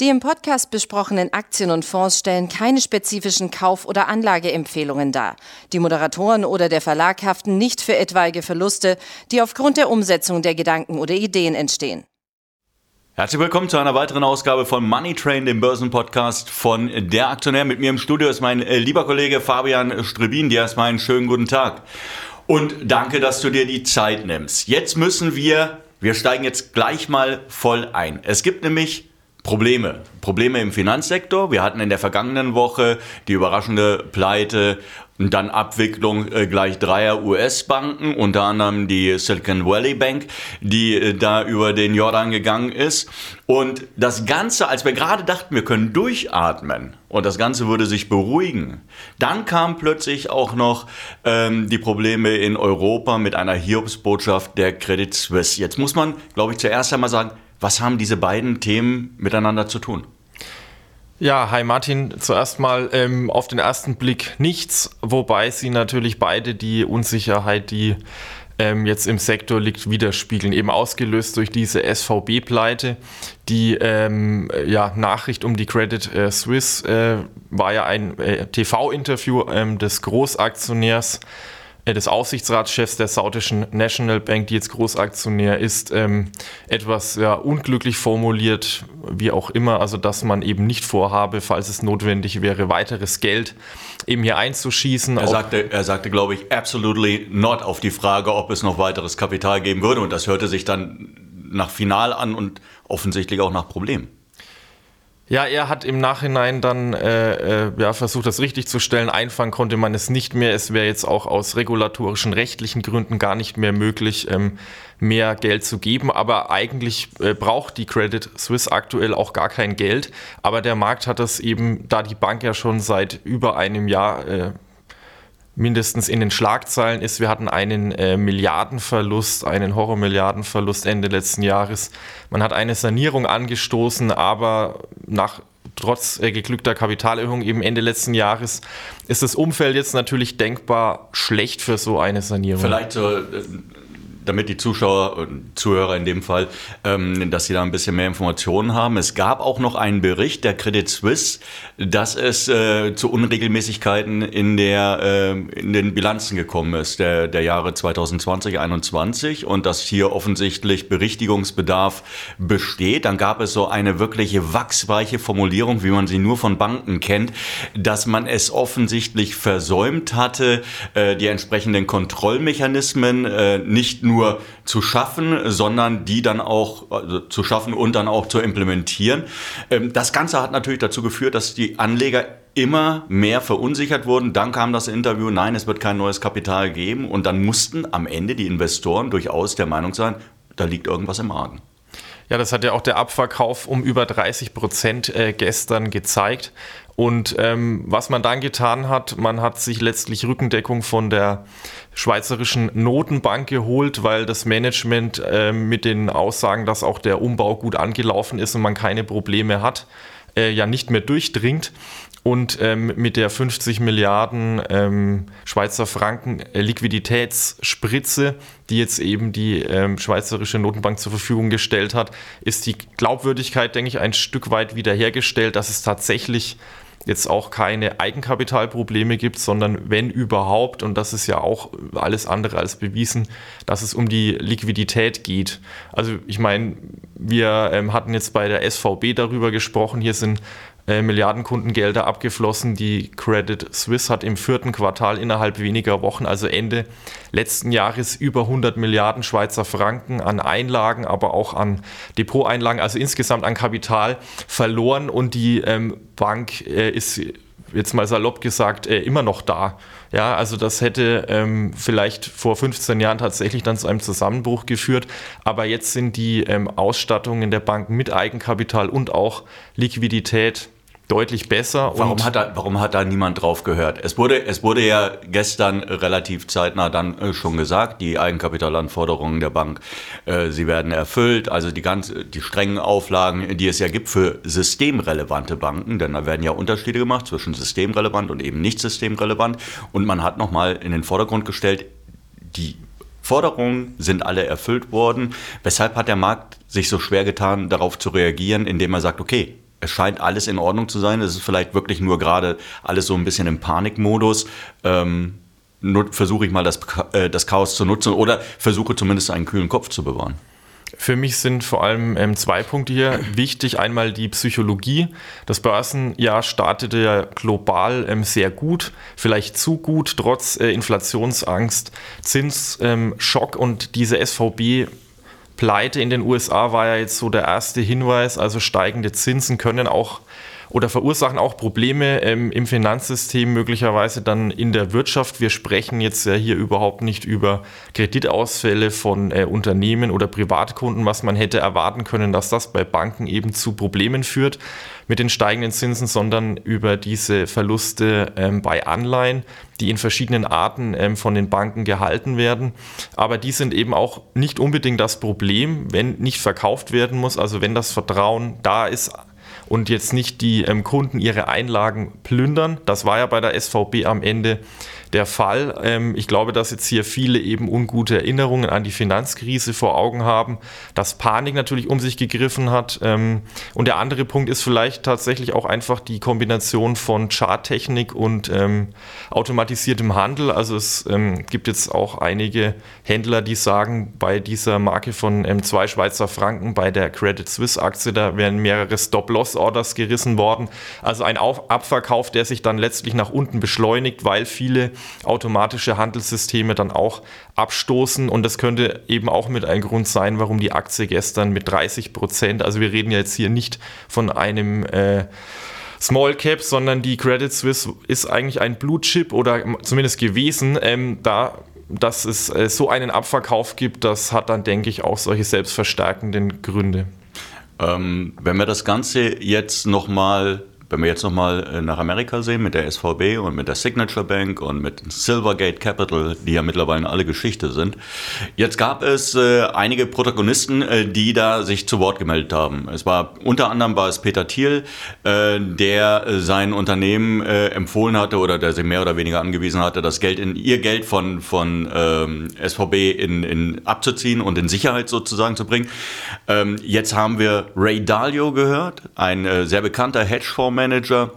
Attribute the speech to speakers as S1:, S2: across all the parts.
S1: Die im Podcast besprochenen Aktien und Fonds stellen keine spezifischen Kauf- oder Anlageempfehlungen dar. Die Moderatoren oder der Verlag haften nicht für etwaige Verluste, die aufgrund der Umsetzung der Gedanken oder Ideen entstehen.
S2: Herzlich willkommen zu einer weiteren Ausgabe von Money Train, dem Börsenpodcast von Der Aktionär. Mit mir im Studio ist mein äh, lieber Kollege Fabian Strebin. Dir erstmal einen schönen guten Tag. Und danke, dass du dir die Zeit nimmst. Jetzt müssen wir, wir steigen jetzt gleich mal voll ein. Es gibt nämlich Probleme. Probleme im Finanzsektor. Wir hatten in der vergangenen Woche die überraschende Pleite und dann Abwicklung äh, gleich dreier US-Banken, unter anderem die Silicon Valley Bank, die äh, da über den Jordan gegangen ist. Und das Ganze, als wir gerade dachten, wir können durchatmen und das Ganze würde sich beruhigen, dann kamen plötzlich auch noch ähm, die Probleme in Europa mit einer Hiobsbotschaft der Credit Suisse. Jetzt muss man, glaube ich, zuerst einmal sagen, was haben diese beiden Themen miteinander zu tun?
S3: Ja, hi Martin. Zuerst mal ähm, auf den ersten Blick nichts, wobei sie natürlich beide die Unsicherheit, die ähm, jetzt im Sektor liegt, widerspiegeln. Eben ausgelöst durch diese SVB-Pleite. Die ähm, ja, Nachricht um die Credit äh, Suisse äh, war ja ein äh, TV-Interview ähm, des Großaktionärs des Aufsichtsratschefs der saudischen National Bank, die jetzt Großaktionär ist, ähm, etwas ja, unglücklich formuliert, wie auch immer, also dass man eben nicht vorhabe, falls es notwendig wäre, weiteres Geld eben hier einzuschießen.
S2: Er sagte, er sagte, glaube ich, absolutely not auf die Frage, ob es noch weiteres Kapital geben würde. Und das hörte sich dann nach Final an und offensichtlich auch nach Problem.
S3: Ja, er hat im Nachhinein dann äh, äh, ja, versucht, das richtig zu stellen. Einfangen konnte man es nicht mehr. Es wäre jetzt auch aus regulatorischen, rechtlichen Gründen gar nicht mehr möglich, ähm, mehr Geld zu geben. Aber eigentlich äh, braucht die Credit Suisse aktuell auch gar kein Geld. Aber der Markt hat das eben, da die Bank ja schon seit über einem Jahr äh, mindestens in den Schlagzeilen ist. Wir hatten einen äh, Milliardenverlust, einen Horror-Milliardenverlust Ende letzten Jahres. Man hat eine Sanierung angestoßen, aber nach trotz äh, geglückter Kapitalerhöhung eben Ende letzten Jahres ist das Umfeld jetzt natürlich denkbar schlecht für so eine Sanierung.
S2: Vielleicht äh, damit die Zuschauer Zuhörer in dem Fall, ähm, dass sie da ein bisschen mehr Informationen haben. Es gab auch noch einen Bericht der Credit Suisse, dass es äh, zu Unregelmäßigkeiten in, der, äh, in den Bilanzen gekommen ist, der, der Jahre 2020, 2021 und dass hier offensichtlich Berichtigungsbedarf besteht. Dann gab es so eine wirkliche wachsweiche Formulierung, wie man sie nur von Banken kennt, dass man es offensichtlich versäumt hatte, äh, die entsprechenden Kontrollmechanismen äh, nicht nur nur zu schaffen, sondern die dann auch also zu schaffen und dann auch zu implementieren. Ähm, das Ganze hat natürlich dazu geführt, dass die Anleger immer mehr verunsichert wurden. Dann kam das Interview, nein, es wird kein neues Kapital geben. Und dann mussten am Ende die Investoren durchaus der Meinung sein, da liegt irgendwas im Argen.
S3: Ja, das hat ja auch der Abverkauf um über 30 Prozent äh, gestern gezeigt. Und ähm, was man dann getan hat, man hat sich letztlich Rückendeckung von der Schweizerischen Notenbank geholt, weil das Management äh, mit den Aussagen, dass auch der Umbau gut angelaufen ist und man keine Probleme hat, äh, ja nicht mehr durchdringt. Und ähm, mit der 50 Milliarden ähm, Schweizer Franken äh, Liquiditätsspritze, die jetzt eben die ähm, Schweizerische Notenbank zur Verfügung gestellt hat, ist die Glaubwürdigkeit, denke ich, ein Stück weit wiederhergestellt, dass es tatsächlich jetzt auch keine Eigenkapitalprobleme gibt, sondern wenn überhaupt, und das ist ja auch alles andere als bewiesen, dass es um die Liquidität geht. Also ich meine, wir ähm, hatten jetzt bei der SVB darüber gesprochen, hier sind äh, Milliardenkundengelder abgeflossen. Die Credit Suisse hat im vierten Quartal innerhalb weniger Wochen, also Ende letzten Jahres, über 100 Milliarden Schweizer Franken an Einlagen, aber auch an Depoteinlagen, also insgesamt an Kapital verloren. Und die ähm, Bank äh, ist jetzt mal salopp gesagt, äh, immer noch da. Ja, also das hätte ähm, vielleicht vor 15 Jahren tatsächlich dann zu einem Zusammenbruch geführt. Aber jetzt sind die ähm, Ausstattungen der Banken mit Eigenkapital und auch Liquidität deutlich besser.
S2: Warum hat, da, warum hat da niemand drauf gehört? Es wurde, es wurde ja gestern relativ zeitnah dann äh, schon gesagt, die Eigenkapitalanforderungen der Bank, äh, sie werden erfüllt. Also die, ganz, die strengen Auflagen, die es ja gibt für systemrelevante Banken, denn da werden ja Unterschiede gemacht zwischen systemrelevant und eben nicht systemrelevant. Und man hat nochmal in den Vordergrund gestellt, die Forderungen sind alle erfüllt worden. Weshalb hat der Markt sich so schwer getan, darauf zu reagieren, indem er sagt, okay, es scheint alles in Ordnung zu sein. Es ist vielleicht wirklich nur gerade alles so ein bisschen im Panikmodus. Ähm, versuche ich mal das, äh, das Chaos zu nutzen oder versuche zumindest einen kühlen Kopf zu bewahren.
S3: Für mich sind vor allem ähm, zwei Punkte hier wichtig. Einmal die Psychologie. Das Börsenjahr startete ja global ähm, sehr gut, vielleicht zu gut, trotz äh, Inflationsangst, Zinsschock ähm, und diese SVB Pleite in den USA war ja jetzt so der erste Hinweis. Also steigende Zinsen können auch oder verursachen auch Probleme ähm, im Finanzsystem, möglicherweise dann in der Wirtschaft. Wir sprechen jetzt ja hier überhaupt nicht über Kreditausfälle von äh, Unternehmen oder Privatkunden, was man hätte erwarten können, dass das bei Banken eben zu Problemen führt mit den steigenden Zinsen, sondern über diese Verluste ähm, bei Anleihen, die in verschiedenen Arten ähm, von den Banken gehalten werden. Aber die sind eben auch nicht unbedingt das Problem, wenn nicht verkauft werden muss, also wenn das Vertrauen da ist und jetzt nicht die ähm, Kunden ihre Einlagen plündern. Das war ja bei der SVB am Ende der Fall. Ähm, ich glaube, dass jetzt hier viele eben ungute Erinnerungen an die Finanzkrise vor Augen haben, dass Panik natürlich um sich gegriffen hat. Ähm, und der andere Punkt ist vielleicht tatsächlich auch einfach die Kombination von Charttechnik und ähm, automatisiertem Handel. Also es ähm, gibt jetzt auch einige Händler, die sagen, bei dieser Marke von ähm, zwei Schweizer Franken, bei der Credit Suisse Aktie, da wären mehrere Stop-Loss-Orders gerissen worden. Also ein Auf Abverkauf, der sich dann letztlich nach unten beschleunigt, weil viele automatische Handelssysteme dann auch abstoßen. Und das könnte eben auch mit ein Grund sein, warum die Aktie gestern mit 30 Prozent, also wir reden jetzt hier nicht von einem äh, Small Cap, sondern die Credit Suisse ist eigentlich ein Blue Chip oder zumindest gewesen. Ähm, da dass es äh, so einen Abverkauf gibt, das hat dann, denke ich, auch solche selbstverstärkenden Gründe.
S2: Ähm, wenn wir das Ganze jetzt nochmal wenn wir jetzt nochmal äh, nach Amerika sehen mit der SVB und mit der Signature Bank und mit Silvergate Capital, die ja mittlerweile alle Geschichte sind. Jetzt gab es äh, einige Protagonisten, äh, die da sich zu Wort gemeldet haben. Es war unter anderem war es Peter Thiel, äh, der sein Unternehmen äh, empfohlen hatte oder der sie mehr oder weniger angewiesen hatte, das Geld in ihr Geld von, von ähm, SVB in, in abzuziehen und in Sicherheit sozusagen zu bringen. Ähm, jetzt haben wir Ray Dalio gehört, ein äh, sehr bekannter Hedgefonds Manager,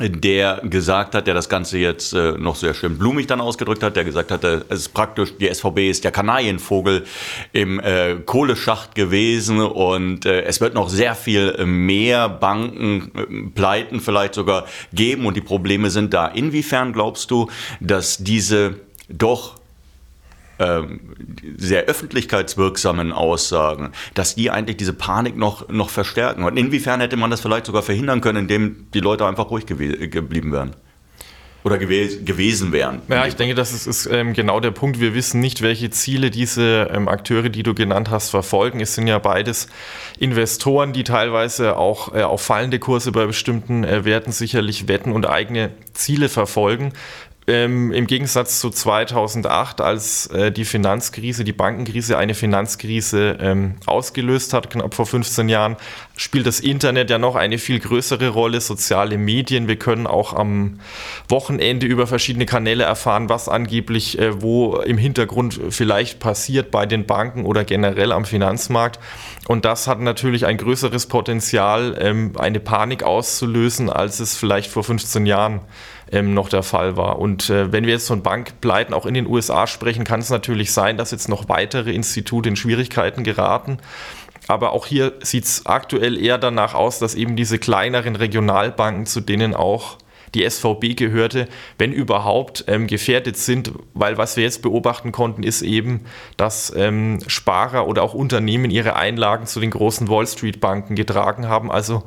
S2: der gesagt hat, der das Ganze jetzt äh, noch sehr schön blumig dann ausgedrückt hat, der gesagt hatte, es ist praktisch, die SVB ist der Kanarienvogel im äh, Kohleschacht gewesen und äh, es wird noch sehr viel mehr Banken, äh, Pleiten vielleicht sogar geben und die Probleme sind da. Inwiefern glaubst du, dass diese doch ähm, sehr öffentlichkeitswirksamen Aussagen, dass die eigentlich diese Panik noch, noch verstärken. Und inwiefern hätte man das vielleicht sogar verhindern können, indem die Leute einfach ruhig gew geblieben wären? Oder gew gewesen wären.
S3: Ja, ich denke, das ist, ist ähm, genau der Punkt. Wir wissen nicht, welche Ziele diese ähm, Akteure, die du genannt hast, verfolgen. Es sind ja beides Investoren, die teilweise auch äh, auf fallende Kurse bei bestimmten äh, Werten sicherlich wetten und eigene Ziele verfolgen ähm, im Gegensatz zu 2008, als äh, die Finanzkrise, die Bankenkrise eine Finanzkrise ähm, ausgelöst hat, knapp vor 15 Jahren, spielt das Internet ja noch eine viel größere Rolle, soziale Medien. Wir können auch am Wochenende über verschiedene Kanäle erfahren, was angeblich äh, wo im Hintergrund vielleicht passiert bei den Banken oder generell am Finanzmarkt. Und das hat natürlich ein größeres Potenzial, ähm, eine Panik auszulösen, als es vielleicht vor 15 Jahren ähm, noch der Fall war. Und äh, wenn wir jetzt von Bankpleiten auch in den USA sprechen, kann es natürlich sein, dass jetzt noch weitere Institute in Schwierigkeiten geraten. Aber auch hier sieht es aktuell eher danach aus, dass eben diese kleineren Regionalbanken, zu denen auch die SVB gehörte, wenn überhaupt, ähm, gefährdet sind, weil was wir jetzt beobachten konnten, ist eben, dass ähm, Sparer oder auch Unternehmen ihre Einlagen zu den großen Wall Street Banken getragen haben. Also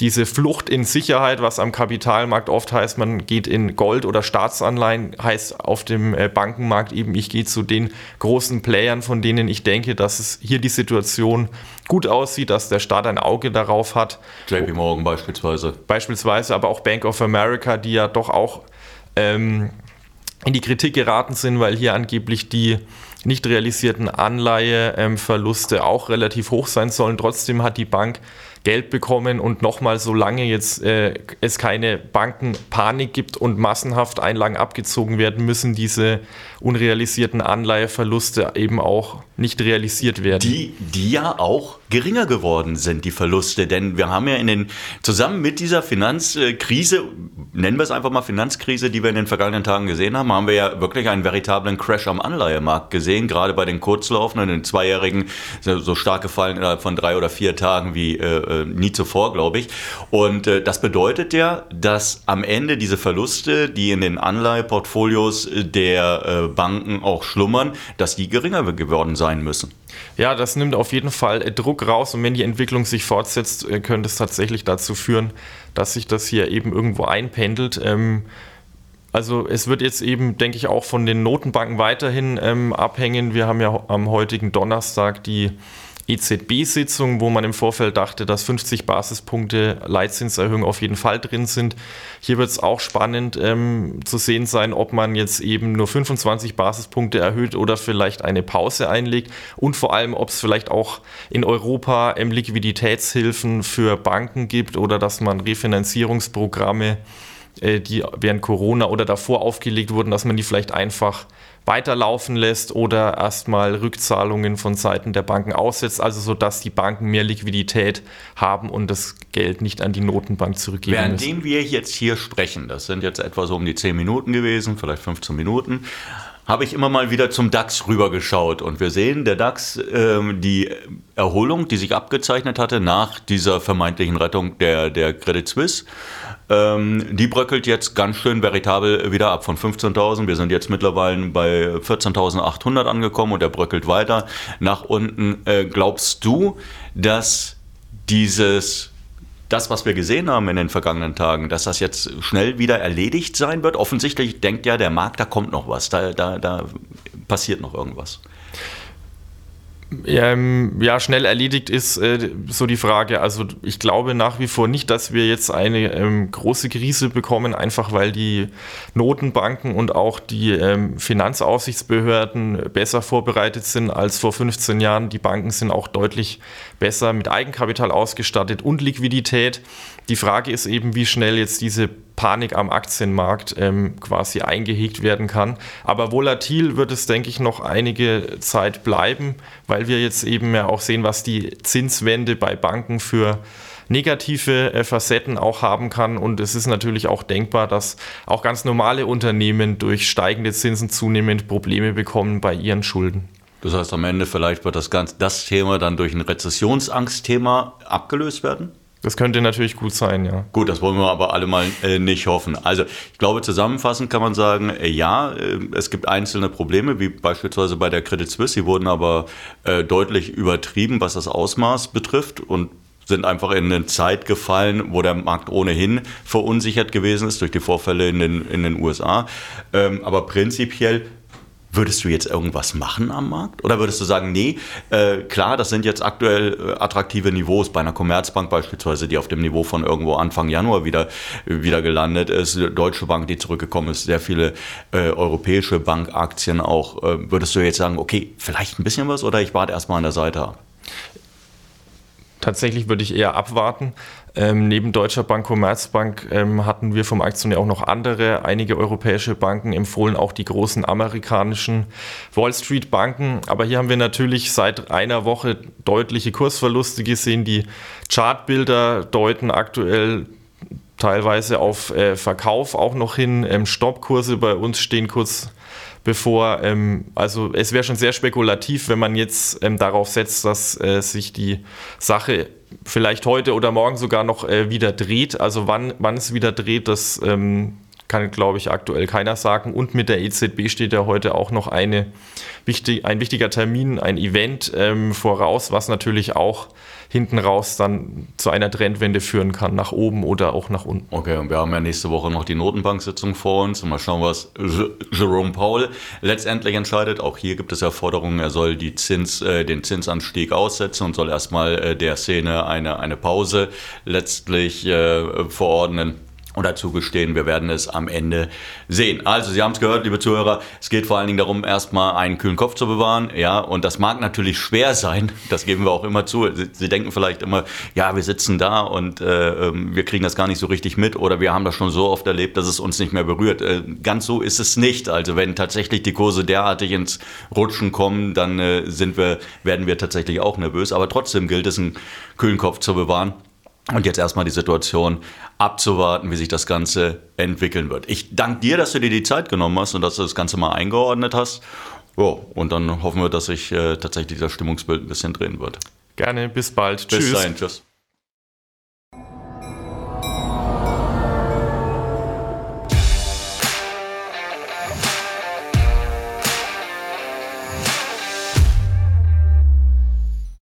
S3: diese Flucht in Sicherheit, was am Kapitalmarkt oft heißt, man geht in Gold oder Staatsanleihen, heißt auf dem äh, Bankenmarkt eben, ich gehe zu den großen Playern, von denen ich denke, dass es hier die Situation gut aussieht, dass der Staat ein Auge darauf hat.
S2: JP Morgan beispielsweise.
S3: Beispielsweise, aber auch Bank of America, die ja doch auch ähm, in die Kritik geraten sind, weil hier angeblich die nicht realisierten Anleiheverluste auch relativ hoch sein sollen. Trotzdem hat die Bank Geld bekommen und nochmal, solange jetzt äh, es keine Bankenpanik gibt und massenhaft Einlagen abgezogen werden, müssen diese unrealisierten Anleiheverluste eben auch nicht realisiert werden.
S2: Die, die ja auch geringer geworden sind, die Verluste. Denn wir haben ja in den, zusammen mit dieser Finanzkrise, nennen wir es einfach mal Finanzkrise, die wir in den vergangenen Tagen gesehen haben, haben wir ja wirklich einen veritablen Crash am Anleihemarkt gesehen, gerade bei den Kurzlaufenden, den Zweijährigen, so stark gefallen innerhalb von drei oder vier Tagen wie äh, äh, nie zuvor, glaube ich. Und äh, das bedeutet ja, dass am Ende diese Verluste, die in den Anleiheportfolios der äh, Banken auch schlummern, dass die geringer geworden sein müssen.
S3: Ja, das nimmt auf jeden Fall Druck raus und wenn die Entwicklung sich fortsetzt, könnte es tatsächlich dazu führen, dass sich das hier eben irgendwo einpendelt. Ähm, also es wird jetzt eben, denke ich, auch von den Notenbanken weiterhin ähm, abhängen. Wir haben ja am heutigen Donnerstag die EZB-Sitzung, wo man im Vorfeld dachte, dass 50 Basispunkte Leitzinserhöhung auf jeden Fall drin sind. Hier wird es auch spannend ähm, zu sehen sein, ob man jetzt eben nur 25 Basispunkte erhöht oder vielleicht eine Pause einlegt und vor allem, ob es vielleicht auch in Europa ähm, Liquiditätshilfen für Banken gibt oder dass man Refinanzierungsprogramme äh, die während Corona oder davor aufgelegt wurden, dass man die vielleicht einfach weiterlaufen lässt oder erstmal Rückzahlungen von Seiten der Banken aussetzt, also so dass die Banken mehr Liquidität haben und das Geld nicht an die Notenbank zurückgeben
S2: Währenddem müssen. wir jetzt hier sprechen, das sind jetzt etwa so um die 10 Minuten gewesen, vielleicht 15 Minuten, habe ich immer mal wieder zum DAX rübergeschaut und wir sehen, der DAX, äh, die Erholung, die sich abgezeichnet hatte nach dieser vermeintlichen Rettung der, der Credit Suisse, ähm, die bröckelt jetzt ganz schön veritabel wieder ab von 15.000. Wir sind jetzt mittlerweile bei 14.800 angekommen und er bröckelt weiter nach unten. Äh, glaubst du, dass dieses das, was wir gesehen haben in den vergangenen Tagen, dass das jetzt schnell wieder erledigt sein wird? Offensichtlich denkt ja der Markt, da kommt noch was, da, da, da passiert noch irgendwas.
S3: Ähm, ja, schnell erledigt ist äh, so die Frage. Also ich glaube nach wie vor nicht, dass wir jetzt eine ähm, große Krise bekommen, einfach weil die Notenbanken und auch die ähm, Finanzaufsichtsbehörden besser vorbereitet sind als vor 15 Jahren. Die Banken sind auch deutlich besser mit Eigenkapital ausgestattet und Liquidität. Die Frage ist eben, wie schnell jetzt diese Panik am Aktienmarkt ähm, quasi eingehegt werden kann. Aber volatil wird es, denke ich, noch einige Zeit bleiben, weil wir jetzt eben ja auch sehen, was die Zinswende bei Banken für negative äh, Facetten auch haben kann. Und es ist natürlich auch denkbar, dass auch ganz normale Unternehmen durch steigende Zinsen zunehmend Probleme bekommen bei ihren Schulden.
S2: Das heißt, am Ende vielleicht wird das, ganz, das Thema dann durch ein Rezessionsangstthema abgelöst werden?
S3: Das könnte natürlich gut sein, ja.
S2: Gut, das wollen wir aber alle mal äh, nicht hoffen. Also ich glaube, zusammenfassend kann man sagen, äh, ja, äh, es gibt einzelne Probleme, wie beispielsweise bei der Credit Suisse. Sie wurden aber äh, deutlich übertrieben, was das Ausmaß betrifft und sind einfach in eine Zeit gefallen, wo der Markt ohnehin verunsichert gewesen ist durch die Vorfälle in den, in den USA. Ähm, aber prinzipiell Würdest du jetzt irgendwas machen am Markt? Oder würdest du sagen, nee, äh, klar, das sind jetzt aktuell äh, attraktive Niveaus bei einer Commerzbank beispielsweise, die auf dem Niveau von irgendwo Anfang Januar wieder, wieder gelandet ist, Deutsche Bank, die zurückgekommen ist, sehr viele äh, europäische Bankaktien auch. Äh, würdest du jetzt sagen, okay, vielleicht ein bisschen was oder ich warte erstmal an der Seite ab?
S3: Tatsächlich würde ich eher abwarten. Ähm, neben Deutscher Bank, Commerzbank ähm, hatten wir vom Aktionär auch noch andere, einige europäische Banken empfohlen, auch die großen amerikanischen Wall Street Banken. Aber hier haben wir natürlich seit einer Woche deutliche Kursverluste gesehen. Die Chartbilder deuten aktuell teilweise auf äh, Verkauf auch noch hin. Ähm, Stoppkurse bei uns stehen kurz bevor, ähm, also es wäre schon sehr spekulativ, wenn man jetzt ähm, darauf setzt, dass äh, sich die Sache vielleicht heute oder morgen sogar noch äh, wieder dreht. Also wann, wann es wieder dreht, das ähm, kann, glaube ich, aktuell keiner sagen. Und mit der EZB steht ja heute auch noch eine, wichtig, ein wichtiger Termin, ein Event ähm, voraus, was natürlich auch hinten raus dann zu einer Trendwende führen kann, nach oben oder auch nach unten.
S2: Okay, und wir haben ja nächste Woche noch die Notenbank-Sitzung vor uns mal schauen, was Jerome Powell letztendlich entscheidet. Auch hier gibt es ja Forderungen, er soll die Zins, äh, den Zinsanstieg aussetzen und soll erstmal äh, der Szene eine, eine Pause letztlich äh, verordnen. Oder zugestehen. Wir werden es am Ende sehen. Also, Sie haben es gehört, liebe Zuhörer. Es geht vor allen Dingen darum, erstmal einen kühlen Kopf zu bewahren. Ja, und das mag natürlich schwer sein. Das geben wir auch immer zu. Sie, Sie denken vielleicht immer, ja, wir sitzen da und äh, ähm, wir kriegen das gar nicht so richtig mit oder wir haben das schon so oft erlebt, dass es uns nicht mehr berührt. Äh, ganz so ist es nicht. Also, wenn tatsächlich die Kurse derartig ins Rutschen kommen, dann äh, sind wir, werden wir tatsächlich auch nervös. Aber trotzdem gilt es, einen kühlen Kopf zu bewahren. Und jetzt erstmal die Situation abzuwarten, wie sich das Ganze entwickeln wird. Ich danke dir, dass du dir die Zeit genommen hast und dass du das Ganze mal eingeordnet hast. Jo, und dann hoffen wir, dass sich äh, tatsächlich das Stimmungsbild ein bisschen drehen wird.
S3: Gerne, bis bald.
S2: Bis tschüss. Dahin, tschüss.